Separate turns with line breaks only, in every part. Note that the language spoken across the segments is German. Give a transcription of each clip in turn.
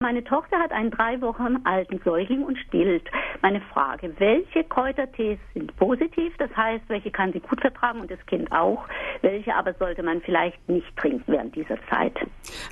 Meine Tochter hat einen drei Wochen alten Säugling und stillt. Meine Frage, welche Kräutertees sind positiv? Das heißt, welche kann sie gut vertragen und das Kind auch? Welche aber sollte man vielleicht nicht trinken während dieser Zeit?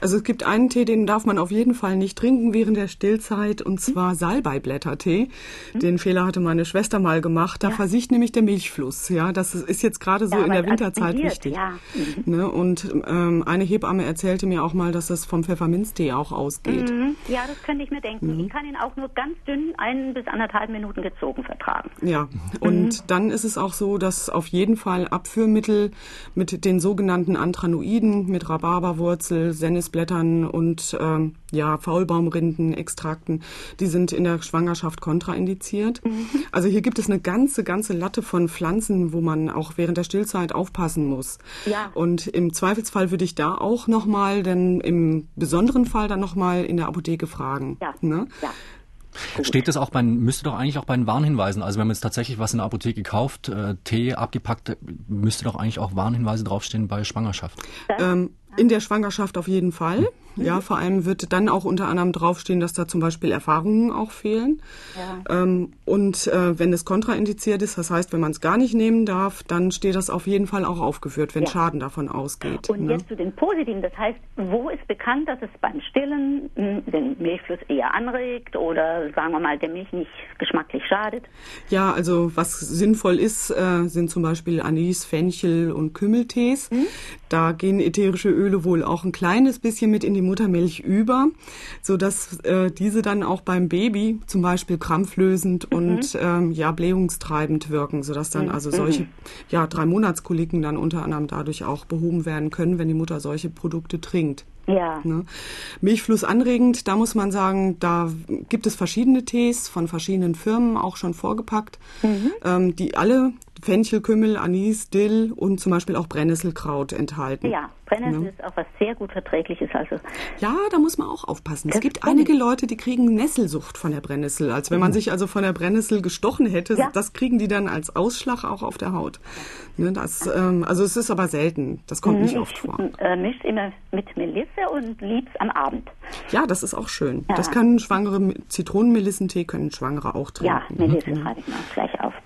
Also es gibt einen Tee, den darf man auf jeden Fall nicht trinken während der Stillzeit und zwar hm? Salbeiblättertee. Hm? Den Fehler hatte meine Schwester mal gemacht. Da ja. versiegt nämlich der Milchfluss. Ja, das ist jetzt gerade so ja, in der Winterzeit wichtig. Ja. Mhm. Ne? Und ähm, eine Hebamme erzählte mir auch mal, dass das vom Pfefferminztee auch ausgeht.
Mhm. Ja, das könnte ich mir denken. Mhm. Ich kann ihn auch nur ganz dünn ein bis anderthalb Minuten gezogen vertragen.
Ja, und mhm. dann ist es auch so, dass auf jeden Fall Abführmittel mit den sogenannten Anthranoiden, mit Rhabarberwurzel, Sennisblättern und ähm, ja, Faulbaumrindenextrakten, die sind in der Schwangerschaft kontraindiziert. Mhm. Also hier gibt es eine ganze, ganze Latte von Pflanzen, wo man auch während der Stillzeit aufpassen muss. Ja. Und im Zweifelsfall würde ich da auch nochmal, denn im besonderen Fall dann nochmal in der Apotheke fragen. Ja. Ne? ja.
Gut. Steht das auch bei, müsste doch eigentlich auch bei den Warnhinweisen, also wenn man jetzt tatsächlich was in der Apotheke kauft, äh, Tee abgepackt, müsste doch eigentlich auch Warnhinweise draufstehen bei Schwangerschaft.
Ähm, in der Schwangerschaft auf jeden Fall. Ja, vor allem wird dann auch unter anderem draufstehen, dass da zum Beispiel Erfahrungen auch fehlen. Ja. Ähm, und äh, wenn es kontraindiziert ist, das heißt, wenn man es gar nicht nehmen darf, dann steht das auf jeden Fall auch aufgeführt, wenn ja. Schaden davon ausgeht.
Und ne? jetzt zu den Positiven, das heißt, wo ist bekannt, dass es beim Stillen hm, den Milchfluss eher anregt oder sagen wir mal, der Milch nicht geschmacklich schadet?
Ja, also was sinnvoll ist, äh, sind zum Beispiel Anis, Fenchel und Kümmeltees. Hm? Da gehen ätherische Öle wohl auch ein kleines bisschen mit in die Muttermilch über, so dass äh, diese dann auch beim Baby zum Beispiel krampflösend mhm. und ähm, ja blähungstreibend wirken, so dass dann mhm. also solche ja drei Monatskoliken dann unter anderem dadurch auch behoben werden können, wenn die Mutter solche Produkte trinkt. Ja. Ne? Milchfluss anregend, da muss man sagen, da gibt es verschiedene Tees von verschiedenen Firmen auch schon vorgepackt, mhm. ähm, die alle Fenchel, Kümmel, Anis, Dill und zum Beispiel auch Brennnesselkraut enthalten.
Ja, Brennnessel ja. ist auch was sehr gut verträgliches. Also
ja, da muss man auch aufpassen. Es gibt einige Leute, die kriegen Nesselsucht von der Brennnessel. Als wenn man mhm. sich also von der Brennnessel gestochen hätte, ja. das kriegen die dann als Ausschlag auch auf der Haut. Ne, das, ähm, also es ist aber selten. Das kommt nicht oft vor.
Äh, mischt immer mit Melisse und lieb's am Abend.
Ja, das ist auch schön. Ja. Das können schwangere Zitronenmelissentee können Schwangere auch trinken.
Ja, Melisse mhm. schreibe ich mal gleich auf.